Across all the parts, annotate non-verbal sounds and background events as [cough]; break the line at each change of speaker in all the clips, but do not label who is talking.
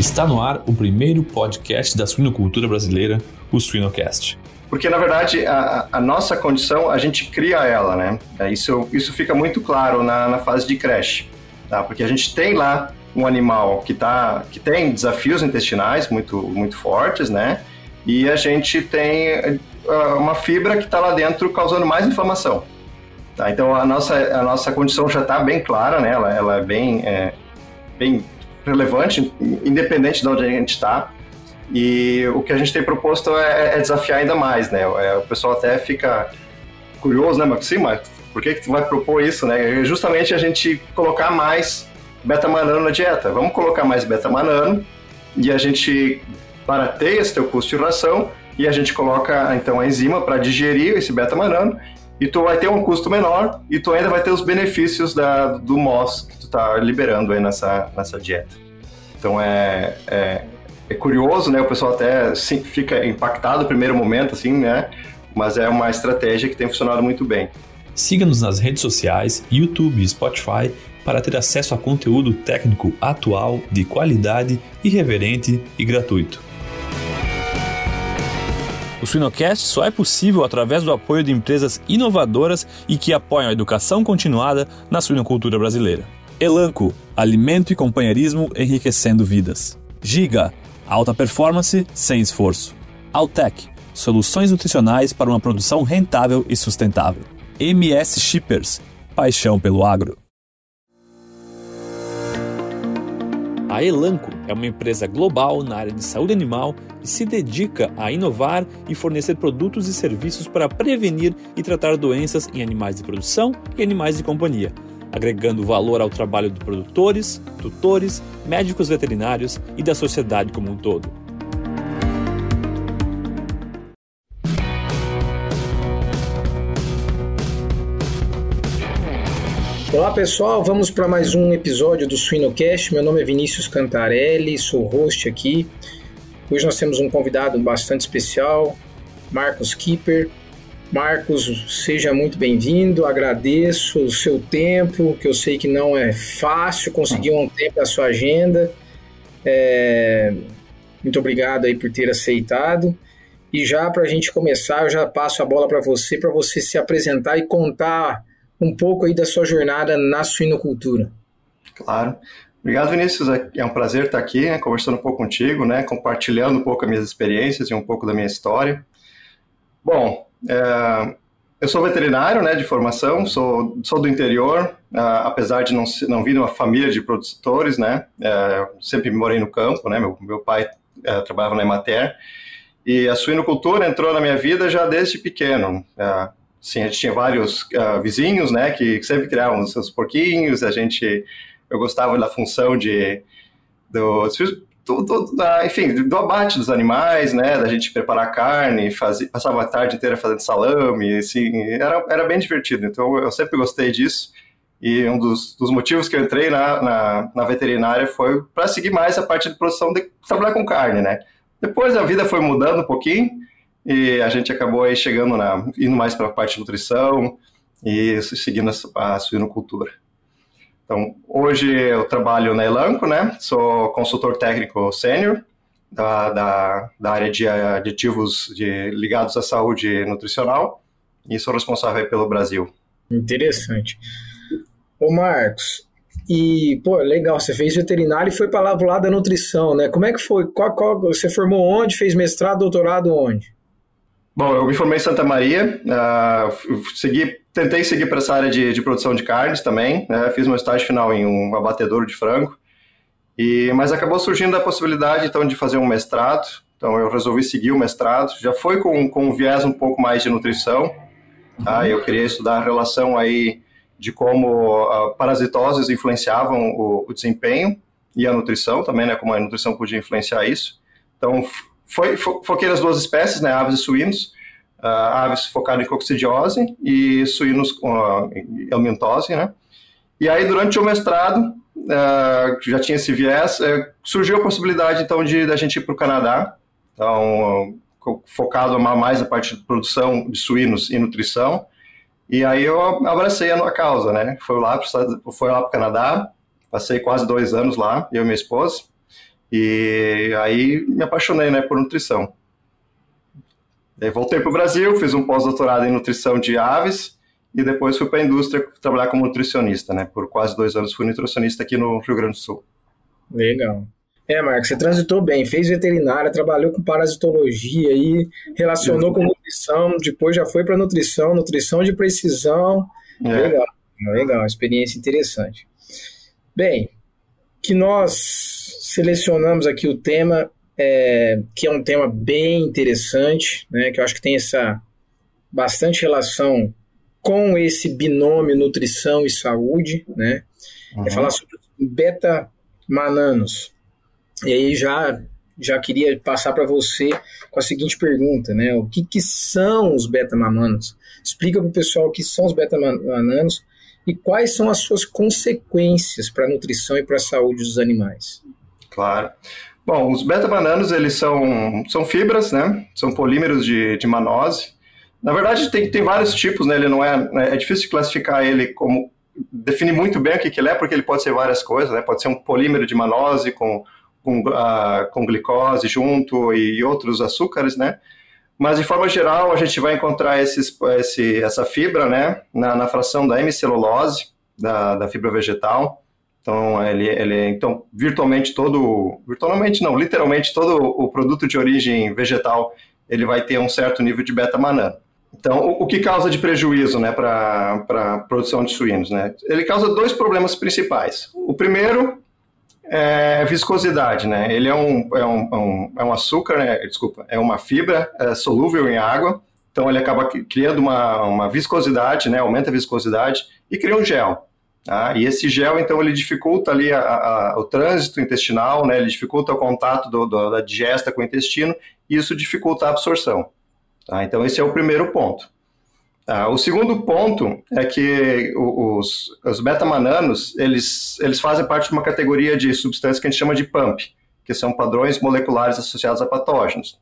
Está no ar o primeiro podcast da suinocultura brasileira, o Suinocast.
Porque, na verdade, a, a nossa condição, a gente cria ela, né? É, isso, isso fica muito claro na, na fase de creche, tá? Porque a gente tem lá um animal que, tá, que tem desafios intestinais muito, muito fortes, né? E a gente tem uh, uma fibra que está lá dentro causando mais inflamação. Tá? Então a nossa, a nossa condição já está bem clara, né? ela, ela é, bem, é, bem relevante, independente de onde a gente está. E o que a gente tem proposto é, é desafiar ainda mais, né? É, o pessoal até fica curioso, né, Maxim? Mas por que, que tu vai propor isso, né? É justamente a gente colocar mais beta-manano na dieta. Vamos colocar mais beta-manano e a gente barateia esse teu custo de ração e a gente coloca então a enzima para digerir esse beta-manano e tu vai ter um custo menor e tu ainda vai ter os benefícios da, do MOS que tu está liberando aí nessa, nessa dieta. Então é, é, é, curioso, né? O pessoal até fica impactado no primeiro momento, assim, né? Mas é uma estratégia que tem funcionado muito bem.
Siga-nos nas redes sociais, YouTube e Spotify para ter acesso a conteúdo técnico atual, de qualidade, irreverente e gratuito. O Suinocast só é possível através do apoio de empresas inovadoras e que apoiam a educação continuada na suinocultura brasileira. Elanco, alimento e companheirismo enriquecendo vidas. Giga, alta performance sem esforço. Altec, soluções nutricionais para uma produção rentável e sustentável. MS Shippers, paixão pelo agro. A Elanco é uma empresa global na área de saúde animal e se dedica a inovar e fornecer produtos e serviços para prevenir e tratar doenças em animais de produção e animais de companhia, agregando valor ao trabalho de produtores, tutores, médicos veterinários e da sociedade como um todo.
Olá pessoal, vamos para mais um episódio do Suinocast. Meu nome é Vinícius Cantarelli, sou host aqui. Hoje nós temos um convidado bastante especial, Marcos Kipper. Marcos, seja muito bem-vindo, agradeço o seu tempo, que eu sei que não é fácil conseguir um tempo da sua agenda. É... Muito obrigado aí por ter aceitado. E já para a gente começar, eu já passo a bola para você, para você se apresentar e contar um pouco aí da sua jornada na suinocultura.
Claro. Obrigado, Vinícius. É um prazer estar aqui, né, conversando um pouco contigo, né, compartilhando um pouco as minhas experiências e um pouco da minha história. Bom, é, eu sou veterinário né, de formação, sou, sou do interior, uh, apesar de não, não vir de uma família de produtores, né, uh, sempre morei no campo, né, meu, meu pai uh, trabalhava na Emater, e a suinocultura entrou na minha vida já desde pequeno. Sim, a gente tinha vários uh, vizinhos, né, que sempre criavam seus porquinhos, a gente, eu gostava da função de, do, do, do da, enfim, do abate dos animais, né, da gente preparar carne, fazer, passava a tarde inteira fazendo salame, assim, era, era bem divertido, então eu sempre gostei disso, e um dos, dos motivos que eu entrei na, na, na veterinária foi para seguir mais a parte de produção de trabalhar com carne, né. Depois a vida foi mudando um pouquinho, e a gente acabou aí chegando na, indo mais para a parte de nutrição e seguindo a, a suinocultura. Então, hoje eu trabalho na Elanco, né? Sou consultor técnico sênior da, da, da, área de aditivos de, ligados à saúde nutricional e sou responsável pelo Brasil.
Interessante. Ô Marcos, e, pô, legal, você fez veterinário e foi para lá, pro lado da nutrição, né? Como é que foi? Qual, qual, você formou onde? Fez mestrado, doutorado onde?
Bom, eu me formei em Santa Maria, uh, segui, tentei seguir para essa área de, de, produção de carnes também, né, fiz meu estágio final em um abatedouro de frango, e, mas acabou surgindo a possibilidade então de fazer um mestrado, então eu resolvi seguir o mestrado, já foi com, com um viés um pouco mais de nutrição, tá, eu queria estudar a relação aí de como uh, parasitoses influenciavam o, o desempenho e a nutrição também, né, como a nutrição podia influenciar isso, então foi, fo, foquei nas duas espécies, né, aves e suínos, uh, aves focadas em coccidiose e suínos uh, helmintose, né. E aí, durante o mestrado, uh, já tinha esse viés, uh, surgiu a possibilidade, então, de da gente ir para o Canadá, então, focado mais na parte de produção de suínos e nutrição, e aí eu abracei a causa, né, foi lá para o Canadá, passei quase dois anos lá, eu e minha esposa, E aí me apaixonei né, por nutrição. Daí voltei para o Brasil, fiz um pós-doutorado em nutrição de aves e depois fui para a indústria trabalhar como nutricionista, né? Por quase dois anos fui nutricionista aqui no Rio Grande do Sul.
Legal. É, Marcos, você transitou bem, fez veterinária, trabalhou com parasitologia e relacionou com nutrição, depois já foi para nutrição, nutrição de precisão. É. Legal, legal, experiência interessante. Bem, que nós selecionamos aqui o tema, é, que é um tema bem interessante, né, que eu acho que tem essa bastante relação com esse binômio nutrição e saúde, né? É uhum. É falar sobre beta-mananos. E aí já já queria passar para você com a seguinte pergunta, né? O que, que são os beta-mananos? Explica para o pessoal o que são os beta-mananos e quais são as suas consequências para a nutrição e para a saúde dos animais.
Claro. Bom, os beta-bananos, eles são, são fibras, né? São polímeros de, de manose. Na verdade, tem, tem vários tipos, né? Ele não é... É difícil classificar ele como... Definir muito bem o que, que ele é, porque ele pode ser várias coisas, né? Pode ser um polímero de manose com com, uh, com glicose junto e outros açúcares, né? Mas, de forma geral, a gente vai encontrar esses, esse, essa fibra, né, na, na fração da hemicelulose, da, da fibra vegetal. Então, ele, ele, então, virtualmente todo, virtualmente não, literalmente todo o produto de origem vegetal, ele vai ter um certo nível de beta-manano. Então, o, o, que causa de prejuízo né, para a produção de suínos? Né? Ele causa dois problemas principais. O primeiro é viscosidade, né? Ele é um, é um, um, é um açúcar, né? desculpa, é uma fibra é solúvel em água, então ele acaba criando uma, uma viscosidade, né? Aumenta a viscosidade e cria um gel. Tá? E esse gel, então, ele dificulta ali a, a, o trânsito intestinal, né? Ele dificulta o contato do, do, da digesta com o intestino e isso dificulta a absorção. Tá? Então, esse é o primeiro ponto. Ah, o segundo ponto é que os, os beta-mananos, eles, eles fazem parte de uma categoria de substâncias que a gente chama de PUMP, que são padrões moleculares associados a patógenos.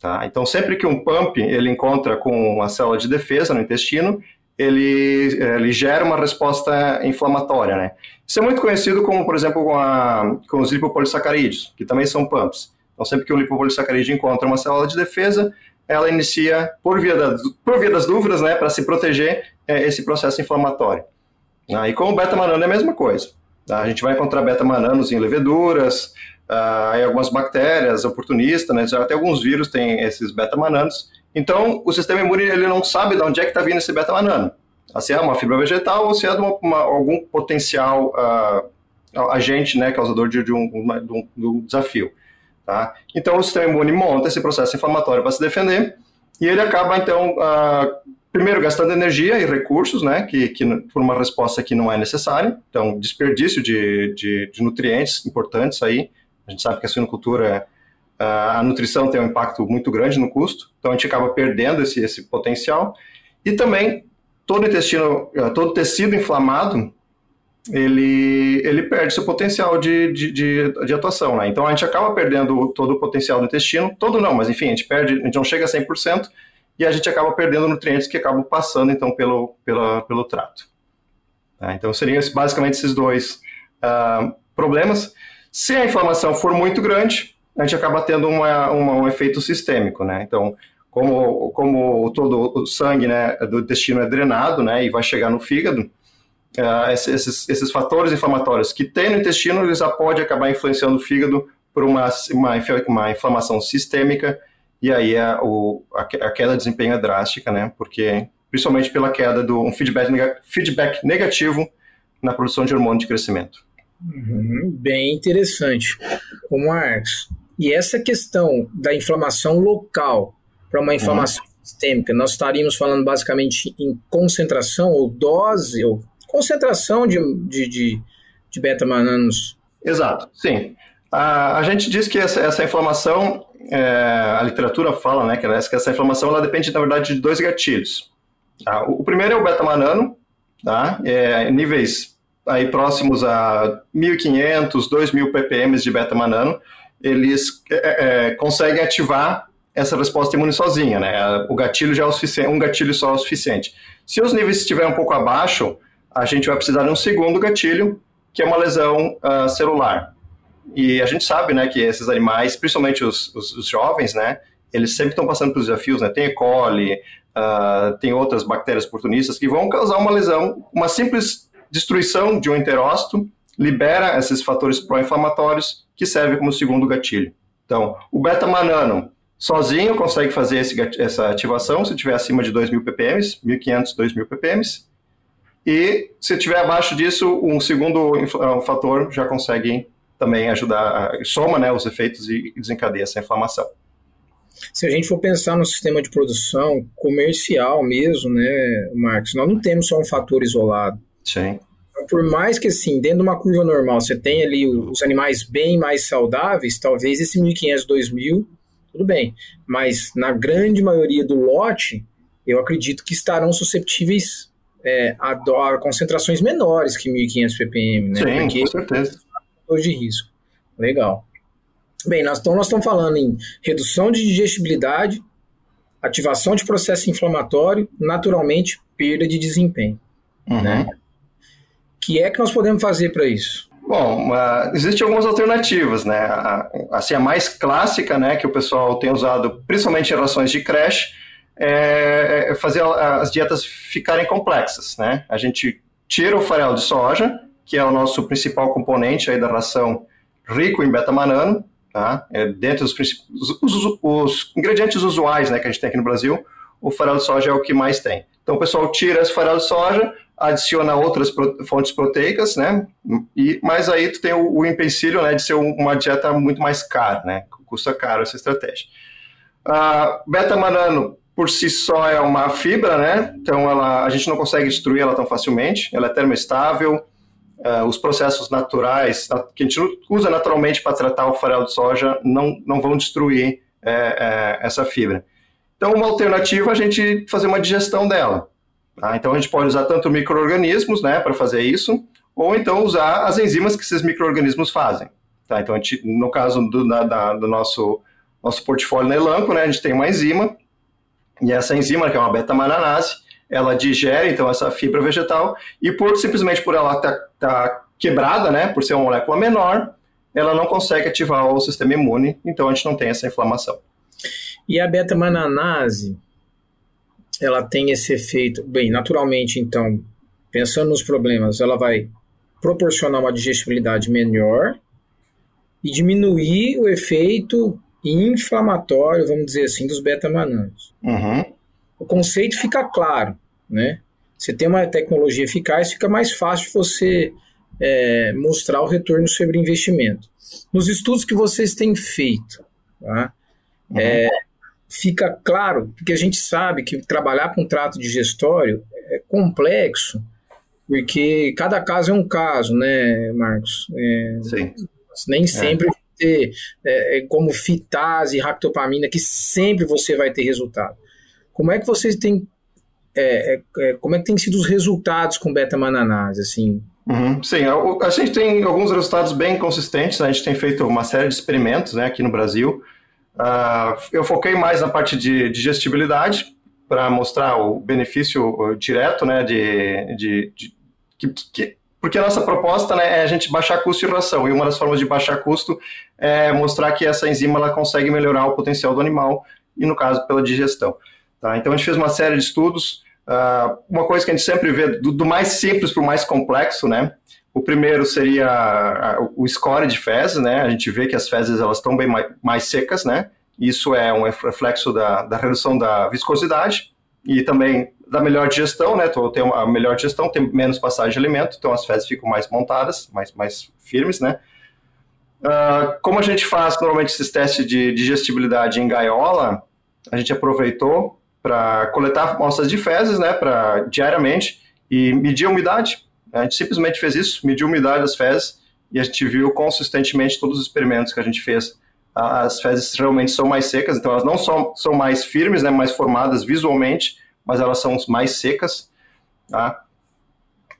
Tá? Então, sempre que um PUMP ele encontra com uma célula de defesa no intestino, ele, ele gera uma resposta inflamatória. Né? Isso é muito conhecido como, por exemplo, com, a, com os lipopolissacarídeos, que também são PUMPs. Então, sempre que um lipopolissacarídeo encontra uma célula de defesa, ela inicia, por via, das, por via das dúvidas, né, para se proteger é, esse processo inflamatório. Ah, e com o beta-manano é a mesma coisa. Tá? A gente vai encontrar beta-mananos em leveduras, ah, em algumas bactérias oportunistas, né, até alguns vírus têm esses beta-mananos. Então, o sistema imune ele não sabe de onde é que está vindo esse beta-manano. Ah, se é uma fibra vegetal ou se é de uma, uma, algum potencial uh, agente né, causador de, de, um, de, um, de um desafio. Tá? Então, o sistema imune monta esse processo inflamatório para se defender e ele acaba, então, uh, primeiro gastando energia e recursos, né, que, que por uma resposta que não é necessária, então, desperdício de, de, de nutrientes importantes aí. A gente sabe que a suinocultura, uh, a nutrição tem um impacto muito grande no custo, então a gente acaba perdendo esse, esse potencial. E também, todo intestino, uh, todo tecido inflamado, ele, ele perde seu potencial de, de, de, de, atuação, né? Então a gente acaba perdendo todo o potencial do intestino, todo não, mas enfim, a gente perde, a gente não chega a 100% e a gente acaba perdendo nutrientes que acabam passando então pelo, pela, pelo trato. Tá? Então seriam basicamente esses dois uh, problemas. Se a inflamação for muito grande, a gente acaba tendo uma, uma, um efeito sistêmico, né? Então, como, como todo o sangue né, do intestino é drenado, né, e vai chegar no fígado, uh, esses, esses fatores inflamatórios que tem no intestino, eles já podem acabar influenciando o fígado por uma, uma, uma inflamação sistêmica, e aí a, o, a, queda de desempenho é drástica, né? Porque, principalmente pela queda do um feedback, feedback negativo na produção de hormônio de crescimento.
Uhum, bem interessante. O Marcos, e essa questão da inflamação local para uma inflamação uhum. sistêmica, nós estaríamos falando basicamente em concentração ou dose, ou concentração de, de, de, de beta-mananos.
Exato, sim. A, a gente diz que essa, essa inflamação, é, a literatura fala né, que, essa inflamação ela depende, na verdade, de dois gatilhos. Tá? O, o, primeiro é o beta-manano, tá? é, níveis aí próximos a 1.500, 2.000 ppm de beta-manano, eles é, é, conseguem ativar essa resposta imune sozinha, né? O gatilho já é o suficiente, um gatilho só é o suficiente. Se os níveis estiverem um pouco abaixo, a gente vai precisar de um segundo gatilho, que é uma lesão uh, celular. e a gente sabe, né, que esses animais, principalmente os, os, os jovens, né, eles sempre estão passando por desafios, né, tem E. coli, uh, tem outras bactérias oportunistas que vão causar uma lesão, uma simples destruição de um enterócito libera esses fatores pró-inflamatórios que servem como segundo gatilho. Então, o beta-manano sozinho consegue fazer esse, essa ativação se tiver acima de 2.000 ppm, 1.500, 2.000 ppm, e se tiver abaixo disso, um segundo um fator já consegue também ajudar, soma né, os efeitos e desencadeia essa inflamação.
Se a gente for pensar no sistema de produção comercial mesmo, né, Marcos, nós não temos só um fator isolado.
Sim.
Então, por mais que, assim, dentro de uma curva normal, você tenha ali os animais bem mais saudáveis, talvez esse 1.500, 2.000, tudo bem. Mas na grande maioria do lote, eu acredito que estarão susceptíveis é, a, a, concentrações menores que 1.500 ppm, né?
Sim, Porque com certeza.
de risco. Legal. Bem, nós, então nós estamos falando em redução de digestibilidade, ativação de processo inflamatório, naturalmente, perda de desempenho. Uhum. Né? O que é que nós podemos fazer para isso?
Bom, uh, existem algumas alternativas, né? A, assim, a mais clássica, né, que o pessoal tem usado, principalmente em relações de creche, é, é fazer as dietas ficarem complexas, né? A gente tira o farelo de soja, que é o nosso principal componente aí da ração rico em beta-manano, tá? É, dentro dos os, os, ingredientes usuais, né, que a gente tem aqui no Brasil, o farelo de soja é o que mais tem. Então o pessoal tira esse farelo de soja, adiciona outras fontes proteicas, né? E mas aí tu tem o, o empecilho, né, de ser uma dieta muito mais cara, né? Custa caro essa estratégia. A beta-manano por si só é uma fibra, né? Então ela, a gente não consegue destruir ela tão facilmente. Ela é termoestável. Uh, os processos naturais que a gente usa naturalmente para tratar o farelo de soja não, não vão destruir é, é, essa fibra. Então, uma alternativa é a gente fazer uma digestão dela. Tá? Então, a gente pode usar tanto micro-organismos né, para fazer isso, ou então usar as enzimas que esses micro-organismos fazem. Tá? Então, gente, no caso do, da, da, do nosso, nosso portfólio na Elanco, né, a gente tem uma enzima e essa enzima, que é uma beta-mananase, ela digere então essa fibra vegetal e por simplesmente por ela estar tá, tá quebrada, né, por ser uma molécula menor, ela não consegue ativar o sistema imune, então a gente não tem essa inflamação.
E a beta-mananase, ela tem esse efeito, bem, naturalmente então, pensando nos problemas, ela vai proporcionar uma digestibilidade melhor e diminuir o efeito inflamatório, vamos dizer assim, dos beta-mananos.
Uhum.
O conceito fica claro, né? Você tem uma tecnologia eficaz, fica mais fácil você é, mostrar o retorno sobre investimento. Nos estudos que vocês têm feito, tá? Uhum. É, fica claro, porque a gente sabe que trabalhar com trato digestório é complexo, porque cada caso é um caso, né, Marcos?
É, Sim.
Nem sempre é ter é, é, como fitase, ractopamina, que sempre você vai ter resultado. Como é que vocês têm é, é, é como é que tem sido os resultados com beta-mananase, assim?
Uhum, sim, a, a, gente tem alguns resultados bem consistentes, né? a gente tem feito uma série de experimentos né, aqui no Brasil. Uh, eu foquei mais na parte de digestibilidade, para mostrar o benefício direto né, de, de, de que, que porque a nossa proposta né, é a gente baixar custo de ração, e uma das formas de baixar custo é mostrar que essa enzima ela consegue melhorar o potencial do animal, e no caso pela digestão. Tá? Então a gente fez uma série de estudos, uh, uma coisa que a gente sempre vê, do, do mais simples para o mais complexo, né? O primeiro seria o score de fezes, né? A gente vê que as fezes elas estão bem mais, mais secas, né? Isso é um reflexo da, da redução da viscosidade e também da melhor digestão, né? Tem uma melhor digestão, tem menos passagem de alimento, então as fezes ficam mais montadas, mais, mais firmes, né? Uh, como a gente faz normalmente esses testes de digestibilidade em gaiola, a gente aproveitou para coletar amostras de fezes, né, para diariamente e medir a umidade. A gente simplesmente fez isso, mediu a umidade das fezes e a gente viu consistentemente todos os experimentos que a gente fez. As fezes realmente são mais secas, então elas não só são mais firmes, né, mais formadas visualmente, mas elas são mais secas, tá?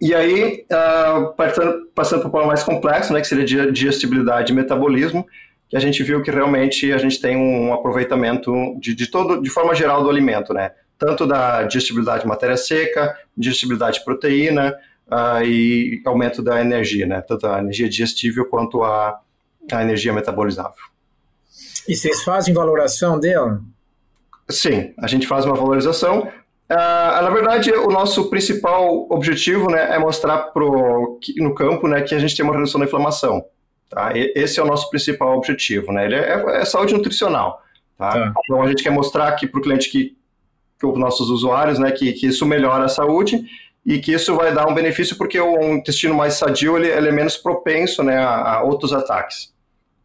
E aí, uh, passando, passando para o problema mais complexo, né, que seria digestibilidade e metabolismo, que a gente viu que realmente a gente tem um aproveitamento de, de todo, de forma geral do alimento, né? Tanto da digestibilidade de matéria seca, digestibilidade de proteína uh, e aumento da energia, né? Tanto a energia digestível quanto a, a energia metabolizável.
E vocês fazem valoração dela?
Sim, a gente faz uma valorização. Uh, na verdade, o nosso principal objetivo né, é mostrar pro, no campo né, que a gente tem uma redução da inflamação. Tá? Esse é o nosso principal objetivo. Né? Ele é, é saúde nutricional. Tá? Tá. Então, a gente quer mostrar aqui para o cliente que, que os nossos usuários né, que, que isso melhora a saúde e que isso vai dar um benefício porque o intestino mais sadio ele, ele é menos propenso né, a, a outros ataques.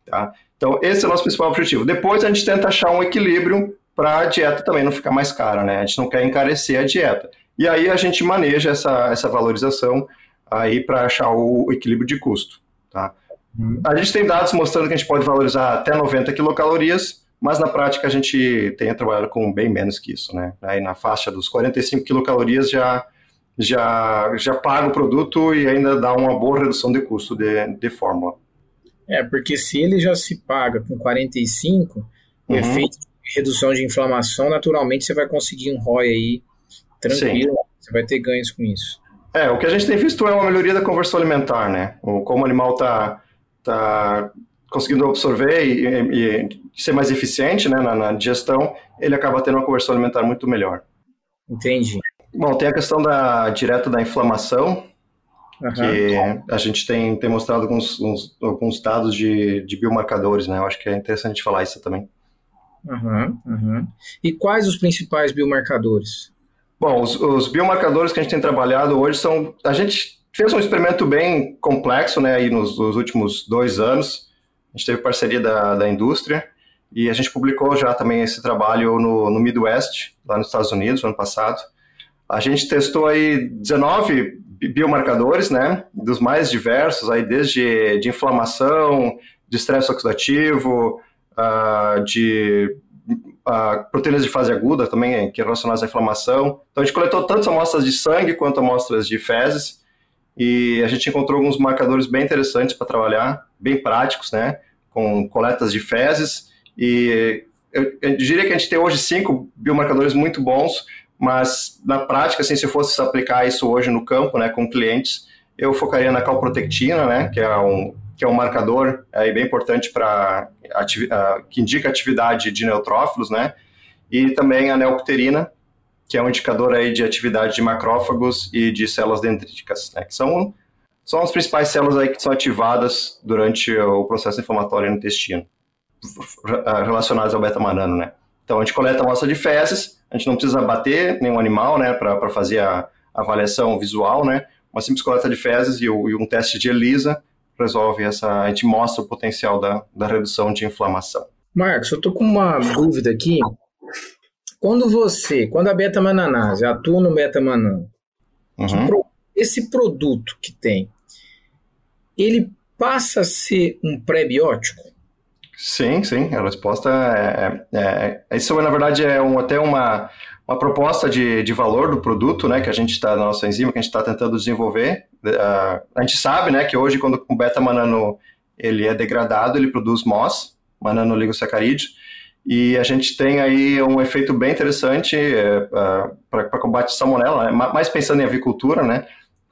Tá? Então, esse é o nosso principal objetivo. Depois, a gente tenta achar um equilíbrio para a dieta também não ficar mais cara, né? A gente não quer encarecer a dieta. E aí a gente maneja essa, essa valorização aí para achar o equilíbrio de custo, tá? Uhum. A gente tem dados mostrando que a gente pode valorizar até 90 quilocalorias, mas na prática a gente tem trabalhado com bem menos que isso, né? Aí na faixa dos 45 quilocalorias já já já paga o produto e ainda dá uma boa redução de custo de, de fórmula.
É, porque se ele já se paga com 45, uhum. o efeito redução de inflamação, naturalmente você vai conseguir um ROI aí tranquilo, Sim. você vai ter ganhos com isso.
É, o que a gente tem visto é uma melhoria da conversão alimentar, né? O, como o animal está tá conseguindo absorver e, e, e, ser mais eficiente né, na, na, digestão, ele acaba tendo uma conversão alimentar muito melhor.
Entendi.
Bom, tem a questão da direta da inflamação, uhum. que a gente tem, tem mostrado alguns, uns, alguns dados de, de biomarcadores, né? Eu acho que é interessante falar isso também.
Uhum, uhum. E quais os principais biomarcadores?
Bom, os, os, biomarcadores que a gente tem trabalhado hoje são. A gente fez um experimento bem complexo, né, aí nos, nos últimos dois anos. A gente teve parceria da, da indústria e a gente publicou já também esse trabalho no, no Midwest, lá nos Estados Unidos, no ano passado. A gente testou aí 19 biomarcadores, né, dos mais diversos, aí desde de inflamação, de estresse oxidativo, uh, de uh, proteínas de fase aguda também, que é relacionadas à inflamação. Então a gente coletou tanto amostras de sangue quanto amostras de fezes e a gente encontrou alguns marcadores bem interessantes para trabalhar, bem práticos, né, com coletas de fezes e eu, eu, diria que a gente tem hoje cinco biomarcadores muito bons, mas na prática, assim, se fosse aplicar isso hoje no campo, né, com clientes, eu focaria na calprotectina, né, que é um que é um marcador é, bem importante para que indica atividade de neutrófilos, né? E também a neopterina, que é um indicador aí de atividade de macrófagos e de células dendríticas, né? Que são são as principais células aí que são ativadas durante o processo inflamatório no intestino, relacionadas ao beta-manano, né? Então a gente coleta amostra de fezes, a gente não precisa bater nenhum animal, né, para fazer a avaliação visual, né? Uma simples coleta de fezes e, e um teste de ELISA resolve essa, a gente mostra o potencial da, da redução de inflamação.
Marcos, eu estou com uma dúvida aqui. Quando você, quando a beta-mananase atua no beta-manano, uhum. esse produto que tem, ele passa a ser um pré-biótico?
Sim, sim, a resposta é, é, é, Isso, na verdade, é um, até uma, uma proposta de, de valor do produto, né, que a gente está, na nossa enzima, que a gente está tentando desenvolver. Uh, a gente sabe, né, que hoje, quando o beta-manano ele é degradado, ele produz MOS, mananoligossacarídeo, e a gente tem aí um efeito bem interessante uh, uh, para combate salmonela, né, mais pensando em avicultura, né,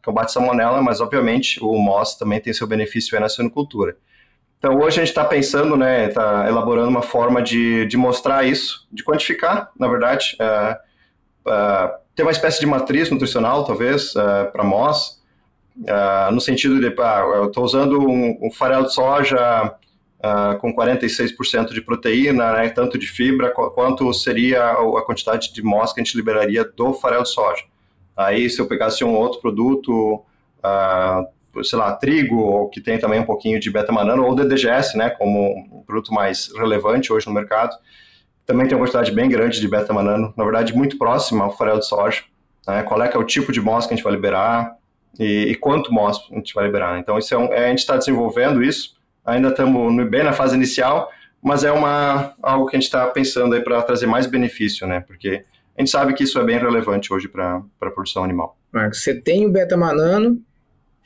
combate salmonela, mas obviamente o MOS também tem seu benefício na suinocultura. Então hoje a gente está pensando, né, está elaborando uma forma de, de mostrar isso, de quantificar, na verdade, uh, uh, ter uma espécie de matriz nutricional, talvez, uh, para MOS, uh, no sentido de, eu estou usando um, um, farelo de soja com 46% de proteína, né, tanto de fibra, quanto seria a quantidade de MOS que a gente liberaria do farelo de soja. Aí, se eu pegasse um outro produto, sei lá, trigo, que tem também um pouquinho de beta-manano, ou DDGS, né, como um produto mais relevante hoje no mercado, também tem uma quantidade bem grande de beta-manano, na verdade muito próxima ao farelo de soja. Né? Qual é, que é o tipo de MOS que a gente vai liberar e, e quanto MOS a gente vai liberar. Então isso é um, é, a gente está desenvolvendo isso, ainda estamos bem na fase inicial, mas é uma, algo que a gente está pensando aí para trazer mais benefício, né? Porque a gente sabe que isso é bem relevante hoje para a produção animal.
Marcos, você tem o beta-manano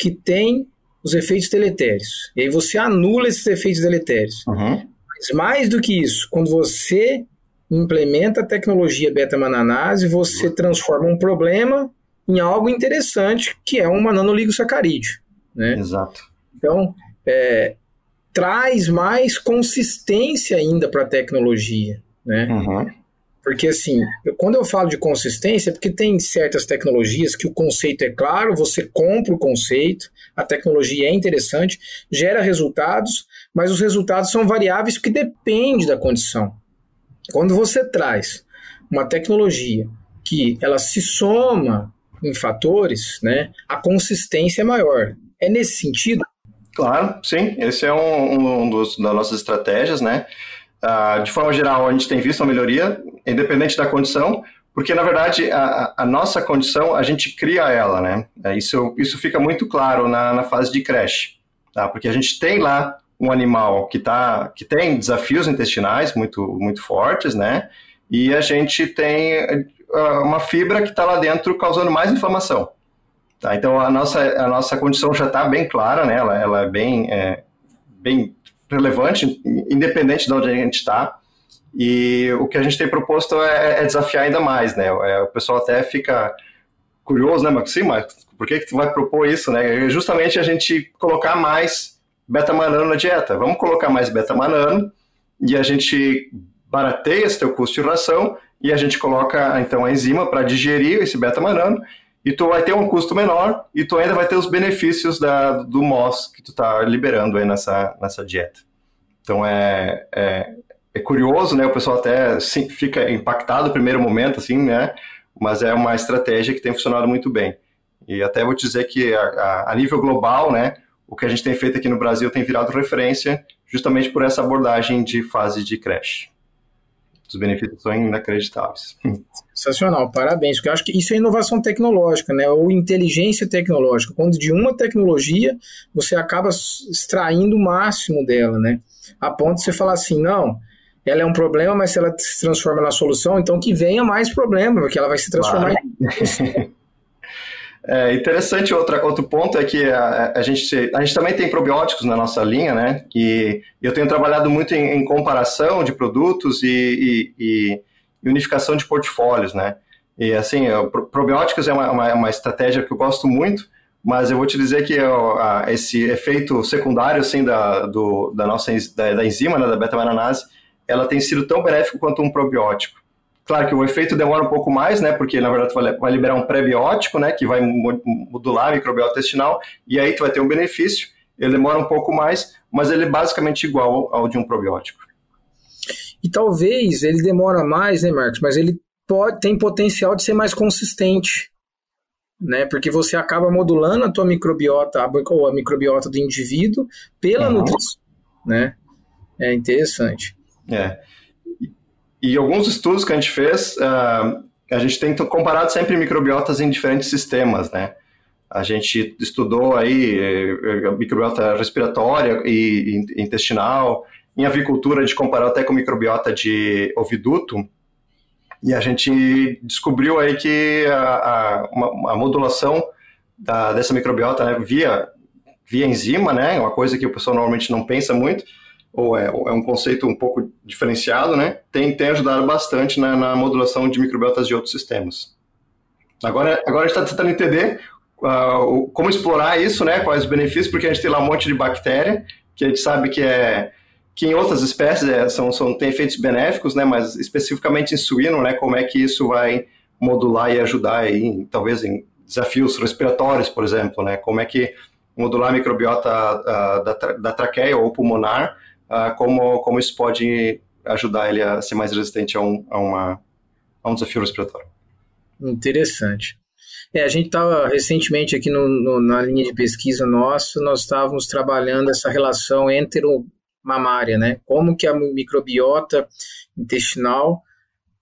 que tem os efeitos deletérios. E aí você anula esses efeitos deletérios. Uhum. Mas mais do que isso, quando você implementa a tecnologia beta-mananase, você transforma um problema em algo interessante, que é um mananoligosacarídeo. Né?
Exato.
Então, é, traz mais consistência ainda para a tecnologia, né? Uhum. Porque assim, eu, quando eu falo de consistência, é porque tem certas tecnologias que o conceito é claro, você compra o conceito, a tecnologia é interessante, gera resultados, mas os resultados são variáveis porque depende da condição. Quando você traz uma tecnologia que ela se soma em fatores, né, a consistência é maior. É nesse sentido?
Claro, sim. Esse é um, um dos, das nossas estratégias, né? Uh, de forma geral, a gente tem visto uma melhoria, independente da condição, porque, na verdade, a, a nossa condição, a gente cria ela, né? É, isso, isso fica muito claro na, na fase de creche, tá? Porque a gente tem lá um animal que, tá, que tem desafios intestinais muito, muito fortes, né? E a gente tem uh, uma fibra que está lá dentro causando mais inflamação. Tá? Então, a nossa, a nossa condição já está bem clara, né? Ela, ela é bem, é, bem relevante, independente de onde a gente está. E o que a gente tem proposto é, é desafiar ainda mais, né? É, o pessoal até fica curioso, né, Max? Sim, mas por que, que tu vai propor isso, né? É justamente a gente colocar mais beta-manano na dieta. Vamos colocar mais beta-manano e a gente barateia esse teu custo de ração e a gente coloca, então, a enzima para digerir esse beta-manano e tu vai ter um custo menor e tu ainda vai ter os benefícios da, do MOS que tu está liberando aí nessa, nessa dieta. Então é, é, é, curioso, né? O pessoal até sim, fica impactado no primeiro momento, assim, né? Mas é uma estratégia que tem funcionado muito bem. E até vou dizer que a, a, a nível global, né? O que a gente tem feito aqui no Brasil tem virado referência justamente por essa abordagem de fase de creche os benefícios são inacreditáveis.
Sensacional, parabéns, porque eu acho que isso é inovação tecnológica, né? Ou inteligência tecnológica, quando de uma tecnologia você acaba extraindo o máximo dela, né? A ponto de você falar assim, não, ela é um problema, mas se ela se transforma na solução, então que venha mais problema, porque ela vai se transformar claro.
em [laughs] É interessante, outra, outro ponto é que a, a, gente, a gente também tem probióticos na nossa linha, né? E eu tenho trabalhado muito em, em comparação de produtos e, e, e, unificação de portfólios, né? E assim, probióticos é uma, uma, uma, estratégia que eu gosto muito, mas eu vou te dizer que a, esse efeito secundário assim, da, do, da nossa da, da enzima, né, da beta-mananase, ela tem sido tão benéfico quanto um probiótico. Claro que o efeito demora um pouco mais, né? Porque na verdade tu vai liberar um prebiótico, né? Que vai modular a microbiota intestinal e aí tu vai ter um benefício. Ele demora um pouco mais, mas ele é basicamente igual ao de um probiótico.
E talvez ele demora mais, né, Marcos? Mas ele pode tem potencial de ser mais consistente, né? Porque você acaba modulando a tua microbiota ou a microbiota do indivíduo pela uhum. nutrição, né? É interessante.
É. E alguns estudos que a gente fez, uh, a gente tem comparado sempre microbiotas em diferentes sistemas, né? A gente estudou aí eh, a microbiota respiratória e intestinal, em avicultura a gente comparou até com microbiota de oviduto, e a gente descobriu aí que a, a, uma, a modulação da, dessa microbiota né, via, via enzima, né, uma coisa que o pessoal normalmente não pensa muito, ou é, é, um conceito um pouco diferenciado, né? Tem, tem ajudado bastante na, na modulação de microbiotas de outros sistemas. Agora, agora a gente está tentando entender uh, como explorar isso, né? Quais os benefícios, porque a gente tem lá um monte de bactéria, que a gente sabe que é que em outras espécies é, são, são, tem efeitos benéficos, né? Mas especificamente em suíno, né? Como é que isso vai modular e ajudar aí, talvez em desafios respiratórios, por exemplo, né? Como é que modular a microbiota da, da traqueia ou pulmonar uh, como, como isso pode ajudar ele a ser mais resistente a um, a uma, a um desafio respiratório.
Interessante. É, a gente estava recentemente aqui no, no, na linha de pesquisa nossa, nós estávamos trabalhando essa relação enteromamária, né? Como que a microbiota intestinal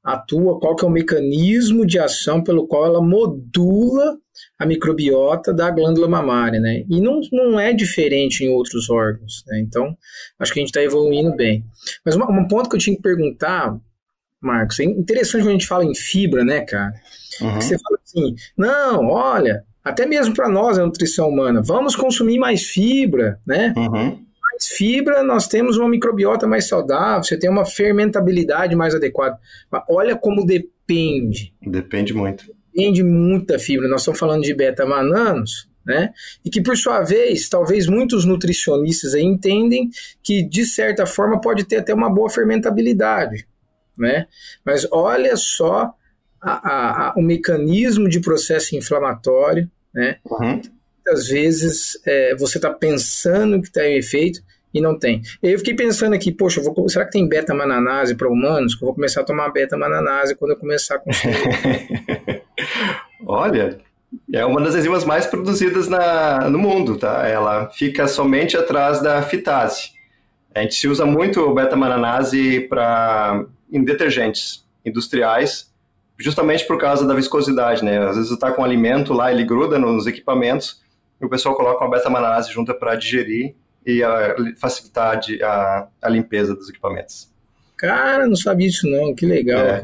atua, qual que é o mecanismo de ação pelo qual ela modula a microbiota da glândula mamária, né? E não, não é diferente em outros órgãos, né? Então, acho que a gente está evoluindo bem. Mas uma, um ponto que eu tinha que perguntar, Marcos, é interessante quando a gente fala em fibra, né, cara? Uhum. Você fala assim, não, olha, até mesmo para nós, a nutrição humana, vamos consumir mais fibra, né? Uhum. Mais fibra, nós temos uma microbiota mais saudável, você tem uma fermentabilidade mais adequada. Mas olha como depende.
Depende muito
depende muito da fibra. Nós estamos falando de beta-mananos, né? E que por sua vez, talvez muitos nutricionistas aí entendem que de certa forma pode ter até uma boa fermentabilidade, né? Mas olha só a, a, a, o mecanismo de processo inflamatório, né? Uhum. Muitas vezes é, você está pensando que tem efeito e não tem. Eu fiquei pensando aqui, poxa, vou, será que tem beta-mananase para humanos? Que eu vou começar a tomar beta-mananase quando eu começar a consumir. [laughs]
Olha, é uma das enzimas mais produzidas na, no mundo, tá? Ela fica somente atrás da fitase. A gente se usa muito o beta-mananase para em detergentes industriais, justamente por causa da viscosidade, né? Às vezes está com alimento lá, ele gruda nos equipamentos, e o pessoal coloca uma beta-mananase junto para digerir e a, facilitar a, a, a, limpeza dos equipamentos.
Cara, não sabia isso não, que legal. É.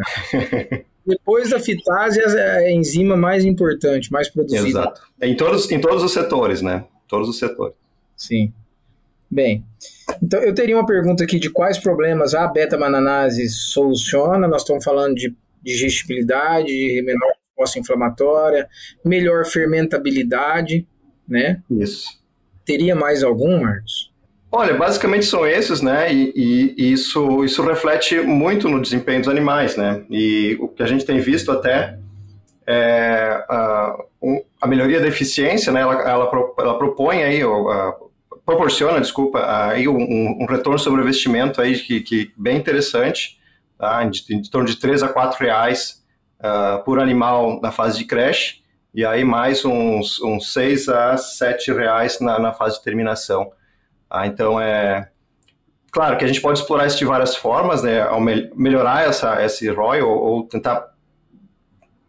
Depois da fitase é a enzima mais importante, mais produzida.
Exato. Em todos, em todos os setores, né? Todos os setores.
Sim. Bem, então eu teria uma pergunta aqui de quais problemas a beta-mananase soluciona. Nós estamos falando de digestibilidade, de menor resposta inflamatória, melhor fermentabilidade, né?
Isso.
Teria mais algum, Marcos?
Olha, basicamente são esses, né? E, e, isso, isso reflete muito no desempenho dos animais, né? E o que a gente tem visto até é a, a melhoria da eficiência, né? Ela, ela, ela propõe aí, a, proporciona, desculpa, aí um, um, retorno sobre investimento aí que, que bem interessante, tá? De, em torno de 3 a 4 reais uh, por animal na fase de creche, e aí mais uns, uns 6 a 7 reais na, na fase de terminação. Ah, então, é claro que a gente pode explorar isso de várias formas, né, ao me melhorar essa, esse ROI ou, ou, tentar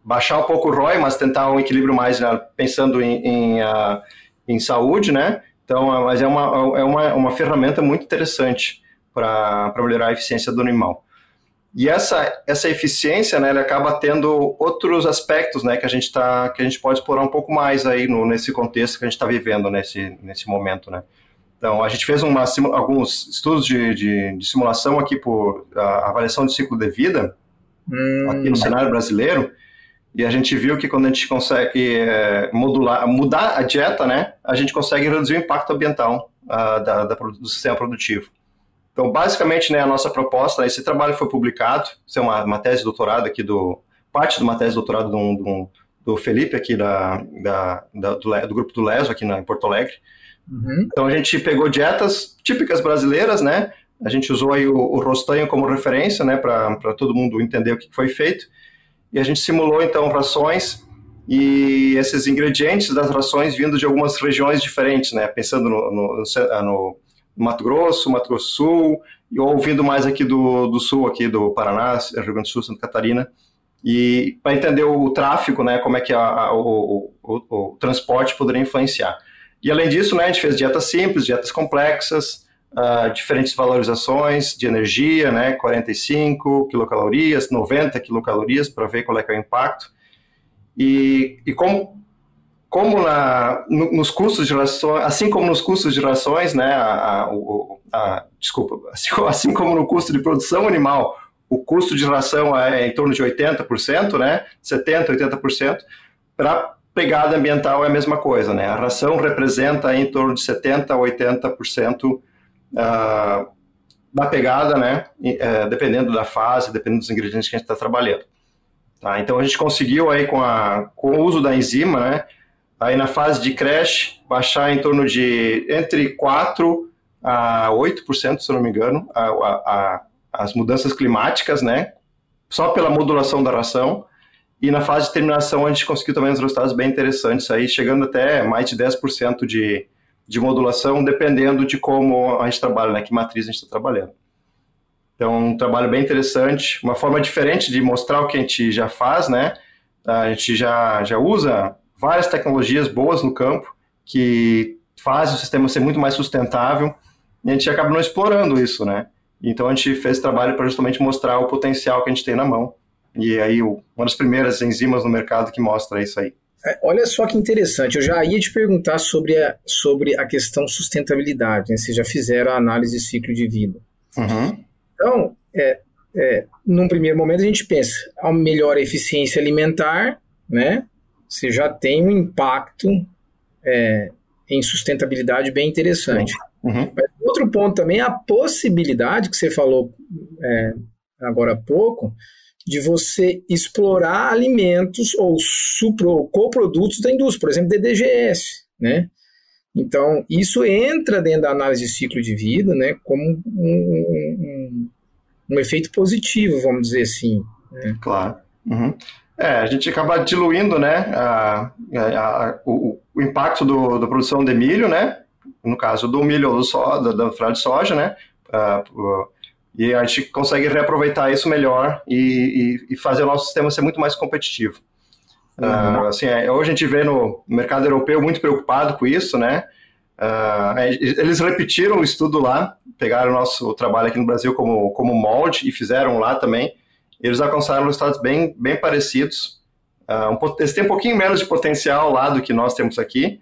baixar um pouco o ROI, mas tentar um equilíbrio mais né, pensando em, em, uh, em, saúde, né? Então, ah, mas é uma, é uma, uma ferramenta muito interessante para melhorar a eficiência do animal. E essa, essa eficiência, né, ele acaba tendo outros aspectos, né, que a gente tá, que a gente pode explorar um pouco mais aí no, nesse contexto que a gente está vivendo nesse, nesse momento, né. Então, a gente fez uma, alguns estudos de, de, de, simulação aqui por a, avaliação de ciclo de vida, hum. aqui no cenário brasileiro, e a gente viu que quando a gente consegue é, modular, mudar a dieta, né, a gente consegue reduzir o impacto ambiental uh, da, da, do sistema produtivo. Então, basicamente, né, a nossa proposta, esse trabalho foi publicado, isso é uma, uma tese de doutorado aqui do, parte de uma tese de doutorado do, do, do Felipe aqui da, da, da do, do, grupo do Leso aqui na, em Porto Alegre, Uhum. Então a gente pegou dietas típicas brasileiras, né? A gente usou aí o, o rostanho como referência, né, para todo mundo entender o que foi feito. E a gente simulou então rações e esses ingredientes das rações vindo de algumas regiões diferentes, né? Pensando no, no, no, no Mato Grosso, Mato Grosso Sul, e ou vindo mais aqui do, do sul, aqui do Paraná, Rio Grande do Sul, Santa Catarina, e para entender o, tráfego, né, como é que a, a, o, o, o, transporte poderia influenciar. E além disso, né, a gente fez dietas simples, dietas complexas, uh, diferentes valorizações de energia, né, 45 quilocalorias, 90 quilocalorias, para ver qual é, é o impacto. E, e como, como na, no, nos custos de rações, assim como nos custos de rações, né, a, a, a, desculpa, assim, [laughs] assim como no custo de produção animal, o custo de ração é em torno de 80%, né, 70%, 80%, para pegada ambiental é a mesma coisa, né? A ração representa em torno de 70% a 80% uh, da pegada, né? Uh, dependendo da fase, dependendo dos ingredientes que a gente está trabalhando. Tá? Então a gente conseguiu aí com, a, com o uso da enzima, né? Aí na fase de creche, baixar em torno de entre 4 a 8%, se eu não me engano, a, a, a, as mudanças climáticas, né? Só pela modulação da ração e na fase de terminação a gente conseguiu também uns resultados bem interessantes aí, chegando até mais de 10% de, de modulação, dependendo de como a gente trabalha, né, que matriz a gente está trabalhando. Então, um trabalho bem interessante, uma forma diferente de mostrar o que a gente já faz, né? A gente já, já usa várias tecnologias boas no campo que fazem o sistema ser muito mais sustentável e a gente acaba não explorando isso, né? Então, a gente fez trabalho para justamente mostrar o potencial que a gente tem na mão e aí, uma das primeiras enzimas no mercado que mostra isso aí.
É, olha só que interessante, eu já ia te perguntar sobre a, sobre a questão sustentabilidade, né? Vocês já fizeram a análise de ciclo de vida.
Uhum.
Então, é, é, num primeiro momento a gente pensa, a melhor eficiência alimentar, né? Você já tem um impacto é, em sustentabilidade bem interessante. Uhum. outro ponto também é a possibilidade que você falou é, agora há pouco de você explorar alimentos ou, supro, ou coprodutos da indústria, por exemplo, DDGS, né? Então, isso entra dentro da análise de ciclo de vida, né, como um, um, um efeito positivo, vamos dizer assim. Né?
Claro. Uhum. É, a gente acaba diluindo, né, a, a, a, o, o, impacto do, da produção de milho, né, no caso do milho ou do so, da, da de soja, né, uh, e a gente consegue reaproveitar isso melhor e, e, e, fazer o nosso sistema ser muito mais competitivo. Uhum. Uh, assim, é, hoje a gente vê no mercado europeu muito preocupado com isso, né, uh, eles repetiram o estudo lá, pegaram o nosso trabalho aqui no Brasil como, como molde e fizeram lá também, eles alcançaram resultados bem, bem parecidos. Uh, um, eles têm um pouquinho menos de potencial lá do que nós temos aqui,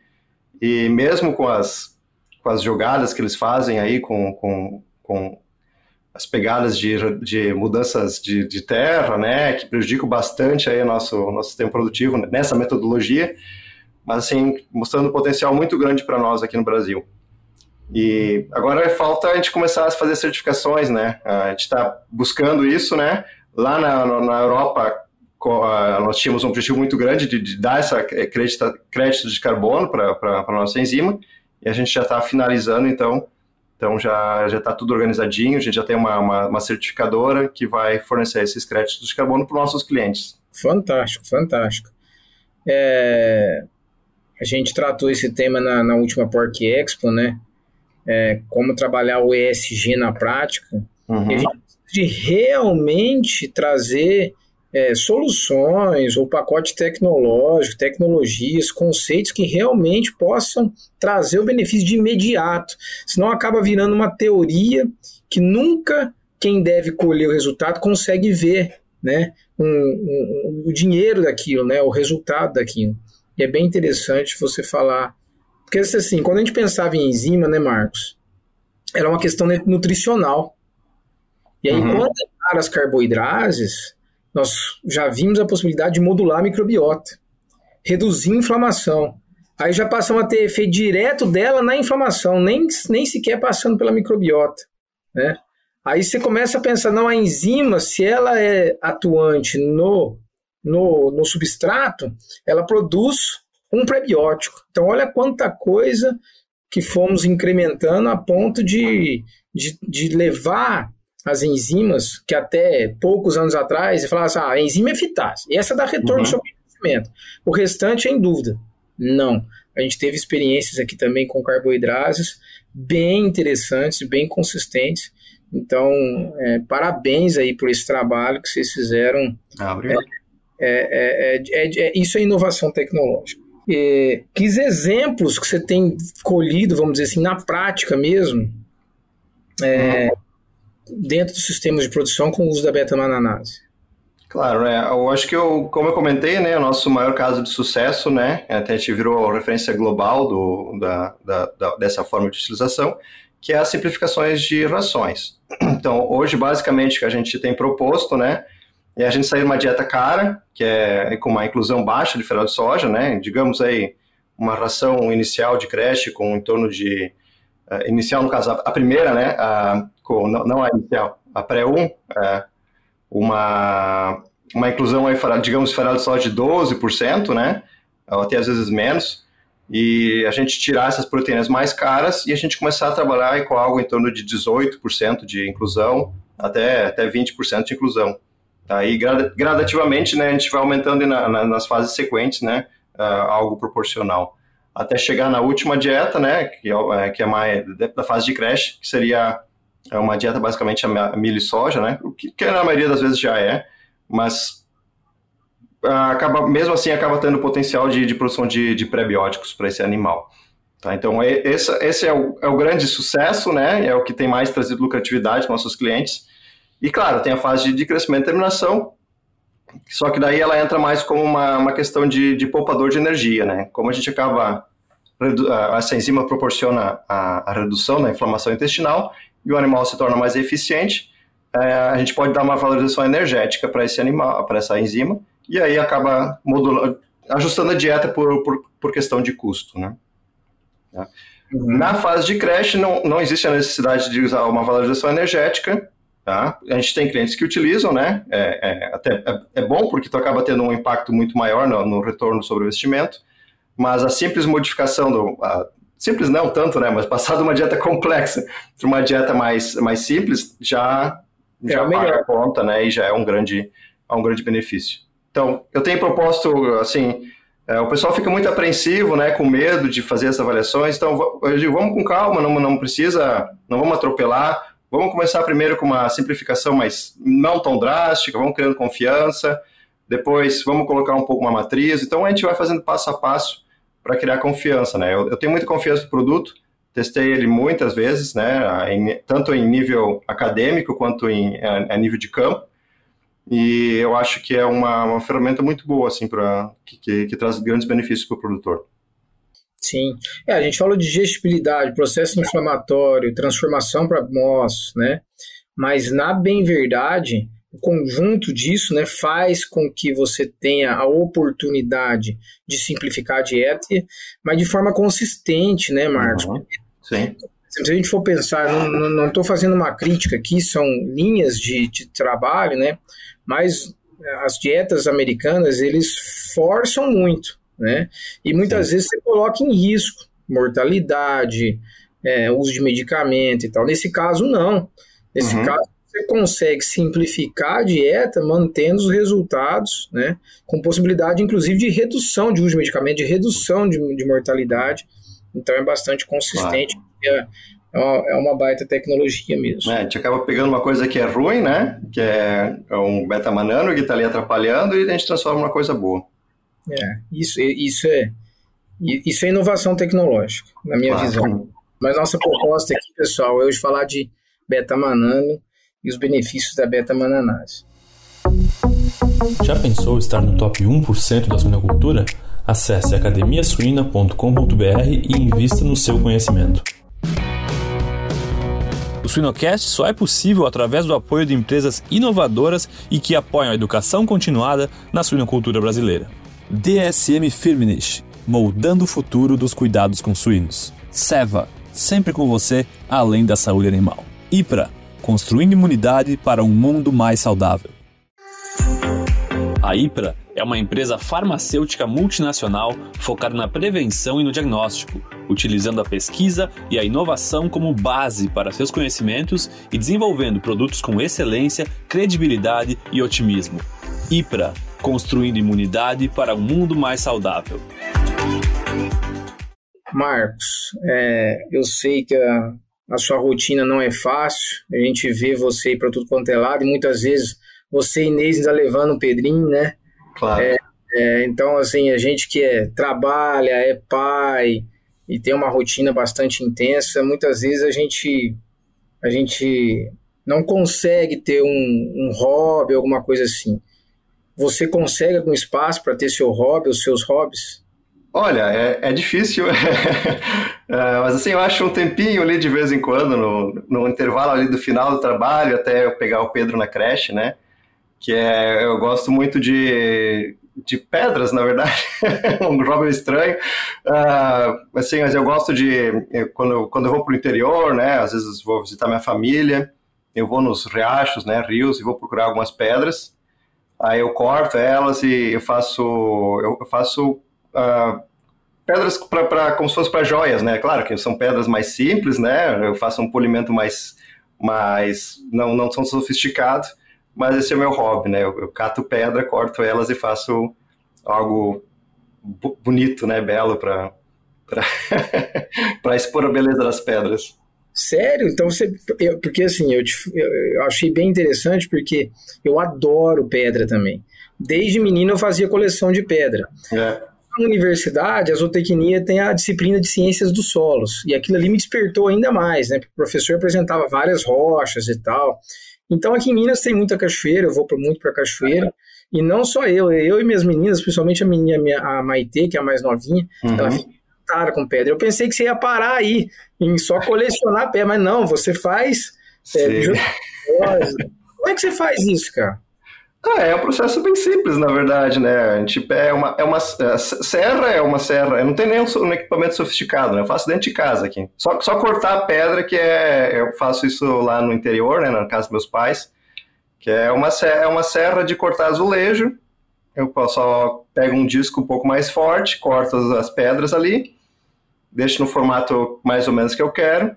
e mesmo com as, com as jogadas que eles fazem aí, com, com, com as pegadas de, de mudanças de, de, terra, né, que prejudicam bastante aí o nosso, nosso sistema produtivo nessa metodologia, mas assim, mostrando um potencial muito grande para nós aqui no Brasil. E agora falta a gente começar a fazer certificações, né? A gente está buscando isso, né? Lá na, na Europa, nós tínhamos um objetivo muito grande de, de dar essa crédito, crédito de carbono para a nossa enzima, e a gente já está finalizando, então, então já já está tudo organizadinho, a gente já tem uma, uma, uma certificadora que vai fornecer esses créditos de carbono para os nossos clientes.
Fantástico, fantástico. É, a gente tratou esse tema na, na última Pork Expo, né? É, como trabalhar o ESG na prática. Uhum. E a gente de realmente trazer é, soluções ou pacote tecnológico, tecnologias, conceitos que realmente possam trazer o benefício de imediato. Senão acaba virando uma teoria que nunca quem deve colher o resultado consegue ver né, um, um, o dinheiro daquilo, né, o resultado daquilo. E é bem interessante você falar. Porque assim, quando a gente pensava em enzima, né, Marcos? Era uma questão nutricional. E aí, uhum. quando entrar as carboidrases, nós já vimos a possibilidade de modular a microbiota, reduzir a inflamação. Aí já passamos a ter efeito direto dela na inflamação, nem, nem sequer passando pela microbiota. Né? Aí você começa a pensar, não, a enzima, se ela é atuante no, no, no substrato, ela produz um prebiótico. Então, olha quanta coisa que fomos incrementando a ponto de, de, de levar as enzimas que até poucos anos atrás falava assim, ah, a enzima é eficaz, essa dá retorno uhum. sobre o. O restante é em dúvida. Não. A gente teve experiências aqui também com carboidratos bem interessantes, bem consistentes. Então, é, parabéns aí por esse trabalho que vocês fizeram.
Ah, obrigado.
É, é, é, é isso é inovação tecnológica. E, que exemplos que você tem colhido, vamos dizer assim, na prática mesmo, é, uhum dentro dos sistemas de produção com o uso da beta-mananase?
Claro, né? Eu acho que, eu, como eu comentei, né, o nosso maior caso de sucesso, né, até a gente virou referência global do, da, da, da, dessa forma de utilização, que é as simplificações de rações. [clears throat] Então, hoje, basicamente, o que a gente tem proposto, né, é a gente sair de uma dieta cara, que é com uma inclusão baixa de feral de soja, né, digamos aí, uma ração inicial de creche com em torno de, uh, inicial no caso, a primeira, né, a, com, não, não a inicial, a pré-1, é, uma, uma inclusão, aí, digamos, farelo soja de 12%, né, ou até às vezes menos, e a gente tirar essas proteínas mais caras e a gente começar a trabalhar com algo em torno de 18% de inclusão, até, até 20% de inclusão. Aí, gradativamente, né, a gente vai aumentando na, na, nas fases sequentes, né, uh, algo proporcional. Até chegar na última dieta, né, que é, que é mais da fase de creche, que seria é uma dieta basicamente a milho e soja, né? O que, que na maioria das vezes já é, mas ah, acaba, mesmo assim acaba tendo potencial de, de produção de, de prebióticos para esse animal. Tá? Então, esse, esse é, o, é o grande sucesso, né? É o que tem mais trazido lucratividade para nossos clientes. E, claro, tem a fase de crescimento e terminação, só que daí ela entra mais como uma, uma questão de, de poupador de energia, né? Como a gente acaba, essa enzima proporciona a, a redução da inflamação intestinal, e o animal se torna mais eficiente, é, a gente pode dar uma valorização energética para esse animal, para essa enzima, e aí acaba modulando, ajustando a dieta por, por, por questão de custo, né? Tá? Uhum. Na fase de creche, não, não existe a necessidade de usar uma valorização energética, Tá? A gente tem clientes que utilizam, né? É, é até é, é, bom porque tu acaba tendo um impacto muito maior no, no retorno sobre o investimento, mas a simples modificação do. A, simples não tanto, né? Mas passar de uma dieta complexa para uma dieta mais, mais simples já, é já paga a conta, né? E já é um grande, é um grande benefício. Então, eu tenho proposto, assim, é, o pessoal fica muito apreensivo, né, com medo de fazer essas avaliações, então eu digo, vamos com calma, não, não precisa, não vamos atropelar, Vamos começar primeiro com uma simplificação, mas não tão drástica, vamos criando confiança, depois vamos colocar um pouco uma matriz. Então a gente vai fazendo passo a passo para criar confiança, né? Eu, eu, tenho muita confiança no produto, testei ele muitas vezes, né? Em, tanto em nível acadêmico quanto em a, a, nível de campo. E eu acho que é uma, uma ferramenta muito boa, assim, para que, que, que traz grandes benefícios para o produtor.
Sim. É, a gente falou de digestibilidade, processo inflamatório, transformação para MOS, né? Mas na bem verdade, o conjunto disso, né, faz com que você tenha a oportunidade de simplificar a dieta, mas de forma consistente, né, Marcos? Uhum.
Sim.
Se a gente for pensar, não estou fazendo uma crítica aqui, são linhas de, de trabalho, né? Mas as dietas americanas, eles forçam muito, né? E muitas Sim. vezes você coloca em risco mortalidade, é, uso de medicamento e tal. Nesse caso, não. Nesse uhum. caso, você consegue simplificar a dieta mantendo os resultados, né? Com possibilidade, inclusive, de redução de uso de medicamento, de redução de, de mortalidade. Então, é bastante consistente. Claro. É, é uma baita tecnologia mesmo.
É, a gente acaba pegando uma coisa que é ruim, né? Que é, é um beta-manano que está ali atrapalhando e a gente transforma uma coisa boa.
É, isso, isso é isso é inovação tecnológica, na minha claro. visão. Mas nossa proposta aqui, pessoal, é hoje falar de beta-manano e os benefícios da beta-mananase.
Já pensou estar no top 1% da suinocultura? Acesse academiasuina.com.br e invista no seu conhecimento. O Suinocast só é possível através do apoio de empresas inovadoras e que apoiam a educação continuada na suinocultura brasileira. DSM Firmenich, moldando o futuro dos cuidados com suínos. Seva, sempre com você, além da saúde animal. IPRA, construindo imunidade para um mundo mais saudável. A IPRA é uma empresa farmacêutica multinacional focada na prevenção e no diagnóstico, utilizando a pesquisa e a inovação como base para seus conhecimentos e desenvolvendo produtos com excelência, credibilidade e otimismo. IPRA construindo imunidade para um mundo mais saudável.
Marcos, é, eu sei que a, a, sua rotina não é fácil, a gente vê você ir para tudo quanto é lado, e muitas vezes você e Inês ainda levando o Pedrinho, né?
Claro. É,
é, então, assim, a gente que é, trabalha, é pai e tem uma rotina bastante intensa, muitas vezes a gente, a gente não consegue ter um, um hobby, alguma coisa assim. Você consegue algum espaço para ter seu hobby, os seus hobbies?
Olha, é, é difícil, [laughs] é, mas assim, eu acho um tempinho ali de vez em quando, no, no intervalo ali do final do trabalho, até eu pegar o Pedro na creche, né? Que é, eu gosto muito de, de pedras, na verdade, [laughs] um hobby estranho. Uh, assim, mas eu gosto de, quando, quando eu vou para o interior, né? Às vezes vou visitar minha família, eu vou nos riachos, né? Rios, e vou procurar algumas pedras. Aí eu corto elas e eu faço, eu faço uh, pedras para como se fosse para joias, né? Claro que são pedras mais simples, né? Eu faço um polimento mais, mais não, não são sofisticados, mas esse é o meu hobby, né? Eu, eu cato pedra, corto elas e faço algo bonito, né? Belo para para [laughs] expor a beleza das pedras.
Sério? Então você. Eu, porque assim, eu, eu achei bem interessante porque eu adoro pedra também. Desde menino eu fazia coleção de pedra.
É.
Na universidade, a zootecnia tem a disciplina de ciências dos solos. E aquilo ali me despertou ainda mais, né? Porque o professor apresentava várias rochas e tal. Então aqui em Minas tem muita cachoeira, eu vou muito para cachoeira. E não só eu, eu e minhas meninas, principalmente a minha, a Maitê, que é a mais novinha, uhum. ela fica com pedra. Eu pensei que você ia parar aí em só colecionar pedra, mas não, você faz. É, [laughs] Como é que você faz isso, cara?
Ah, é um processo bem simples, na verdade, né? A gente é uma, é uma é, serra, é uma serra. Eu não tenho nenhum um equipamento sofisticado, né? Eu faço dentro de casa aqui. Só, só cortar a pedra, que é. Eu faço isso lá no interior, né? Na casa dos meus pais. Que é uma, é uma serra de cortar azulejo. Eu só pego um disco um pouco mais forte, corto as pedras ali, deixo no formato mais ou menos que eu quero.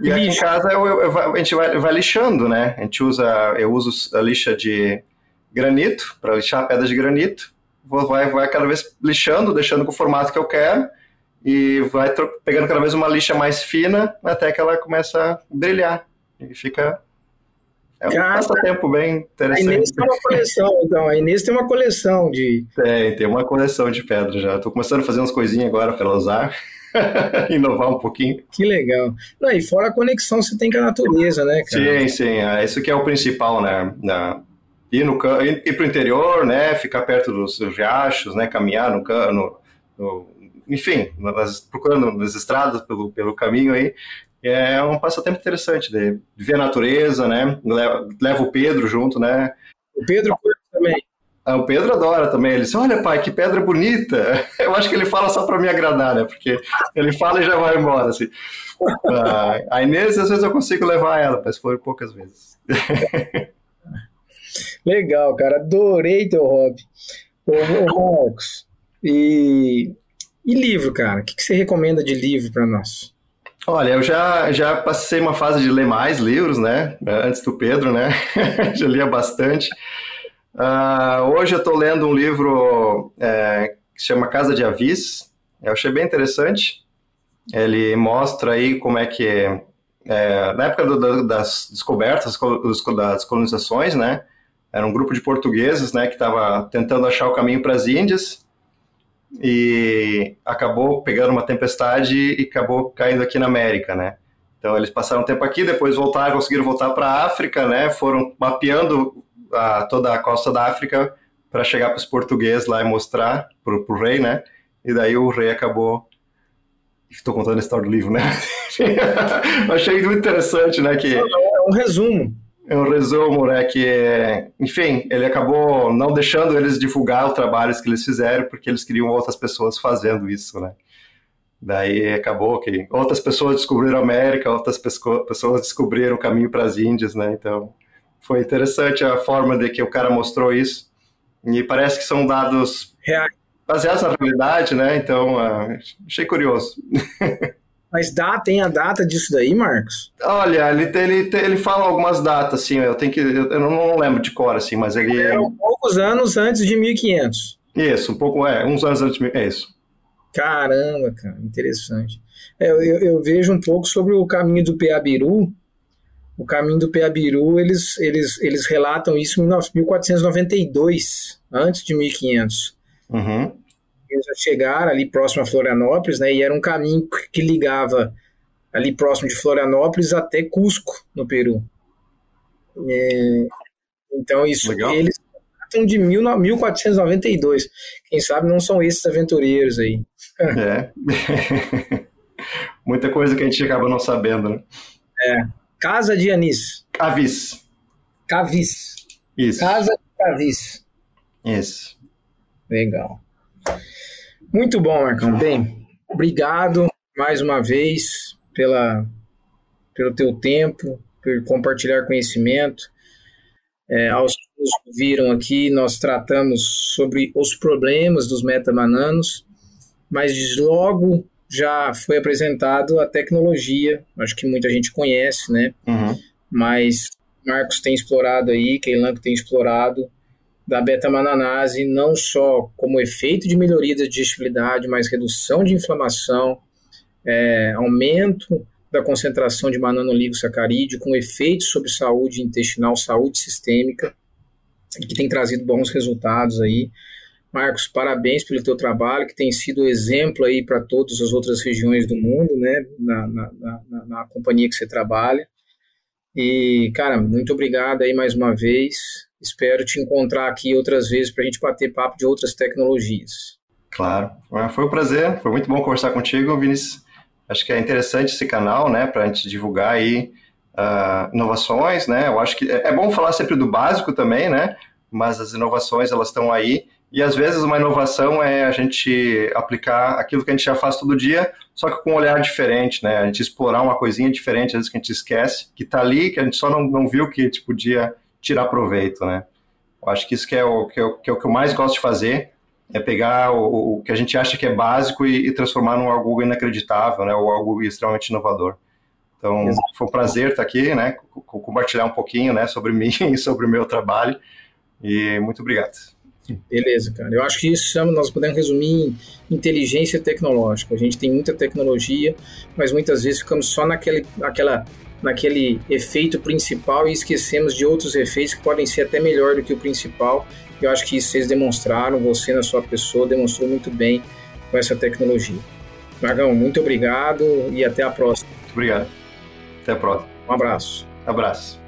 E aqui em casa eu, eu, a gente vai, vai lixando, né? A gente usa, eu uso a lixa de granito, para lixar pedras de granito. Vai, vai cada vez lixando, deixando com o formato que eu quero, e vai pegando cada vez uma lixa mais fina até que ela começa a brilhar. E fica. É um Cara, passatempo bem interessante.
A Inês tem uma coleção, então. A Inês tem uma coleção de.
Tem, tem uma coleção de pedras já. Estou começando a fazer umas coisinhas agora para ela usar. [laughs] Inovar um pouquinho.
Que legal. Não, e fora a conexão que você tem com a natureza, né,
cara? Sim, sim. É, isso que é o principal, né? Ir, no, ir, ir para o interior, né, ficar perto dos, dos riachos, né, caminhar no, no, no enfim, nas, procurando nas estradas pelo, pelo caminho aí, é um passatempo interessante de, ver a natureza, né, leva, leva o Pedro junto, né.
O Pedro também.
Ah, o Pedro adora também. Ele diz: Olha, pai, que pedra bonita. [laughs] Eu acho que ele fala só para me agradar, né? Porque ele fala e já vai embora. Assim. Ah, a Inês, às vezes eu consigo levar ela, mas foi poucas vezes. [laughs]
Legal, cara. Adorei teu hobby. Ô, Marcos, e, e livro, cara? O que, que você recomenda de livro para nós?
Olha, eu já, já passei uma fase de ler mais livros, né? Antes do Pedro, né? [laughs] já lia bastante. Uh, hoje eu estou lendo um livro é, que se chama Casa de Avis. Eu achei bem interessante. Ele mostra aí como é que, é, na época do, das descobertas, das colonizações, né? Era um grupo de portugueses, né, que estava tentando achar o caminho para as Índias e acabou pegando uma tempestade e acabou caindo aqui na América, né? Então eles passaram tempo aqui, depois voltaram, conseguiram voltar para a África, né? Foram mapeando a, toda a costa da África para chegar para os portugueses lá e mostrar para o rei, né? E daí o rei acabou. Estou contando a história do livro, né? [laughs] Achei muito interessante, né? Que... É
um resumo
um resumo, né, que, enfim, ele acabou não deixando eles divulgar os trabalhos que eles fizeram, porque eles queriam outras pessoas fazendo isso, né. Daí acabou que outras pessoas descobriram a América, outras pessoas descobriram o caminho para as Índias, né, então foi interessante a forma de que o cara mostrou isso, e parece que são dados baseados na realidade, né, então uh, achei curioso. [laughs]
Mas dá, tem a data disso daí, Marcos?
Olha, ele, ele, ele fala algumas datas, assim, eu tenho que. Eu não, lembro de cor, assim, mas ele.
É, poucos anos antes de 1500.
Isso, um pouco, é, uns anos antes de. É isso.
Caramba, cara, interessante. É, eu, eu, vejo um pouco sobre o caminho do Peabiru. O caminho do Peabiru, eles, eles, eles relatam isso em 1492, antes de 1500.
Uhum
já chegaram ali próximo a Florianópolis, né? E era um caminho que ligava ali próximo de Florianópolis até Cusco, no Peru. É, então, isso, Legal. eles são de mil, 1492. Quem sabe não são esses aventureiros aí. [laughs]
É. Muita coisa que a gente acaba não sabendo, né?
É. Casa de Anis.
Cavis.
Cavis.
Isso.
Casa de Cavis.
Isso.
Legal. Muito bom, Marcão. Bem, obrigado mais uma vez pela, pelo teu tempo, por compartilhar conhecimento. É, aos que nos viram aqui, nós tratamos sobre os problemas dos metabananos, mas logo já foi apresentado a tecnologia, acho que muita gente conhece, né?
Uhum.
Mas Marcos tem explorado aí, Keilan tem explorado da beta-mananase, não só como efeito de melhoria da digestibilidade, mas redução de inflamação, é, aumento da concentração de mananooligosacarídeo, com efeito sobre saúde intestinal, saúde sistêmica, que tem trazido bons resultados aí. Marcos, parabéns pelo teu trabalho, que tem sido exemplo aí para todas as outras regiões do mundo, né, na, na, na, na companhia que você trabalha. E, cara, muito obrigado aí mais uma vez. Espero te encontrar aqui outras vezes para a gente bater papo de outras tecnologias.
Claro, foi um prazer, foi muito bom conversar contigo, Vinícius. Acho que é interessante esse canal, né, para a gente divulgar aí uh, inovações, né. Eu acho que é, é bom falar sempre do básico também, né, mas as inovações elas estão aí e às vezes uma inovação é a gente aplicar aquilo que a gente já faz todo dia, só que com um olhar diferente, né? A gente explorar uma coisinha diferente, às vezes que a gente esquece, que está ali, que a gente só não, não viu que a gente podia tirar proveito, né? Eu acho que isso que é o que, eu, que, é o que eu mais gosto de fazer, é pegar o, o que a gente acha que é básico e, e, transformar num algo inacreditável, né? Ou algo extremamente inovador. Então, Exato. foi um prazer estar aqui, né? Compartilhar um pouquinho, né? Sobre mim [laughs] e sobre o meu trabalho. E muito obrigado.
Beleza, cara. Eu acho que isso nós podemos resumir em inteligência tecnológica. A gente tem muita tecnologia, mas muitas vezes ficamos só naquele, naquela, naquele efeito principal e esquecemos de outros efeitos que podem ser até melhor do que o principal. Eu acho que isso vocês demonstraram, você na sua pessoa demonstrou muito bem com essa tecnologia. Margão, muito obrigado e até a próxima.
Muito obrigado. Até a próxima.
Um abraço.
Abraço.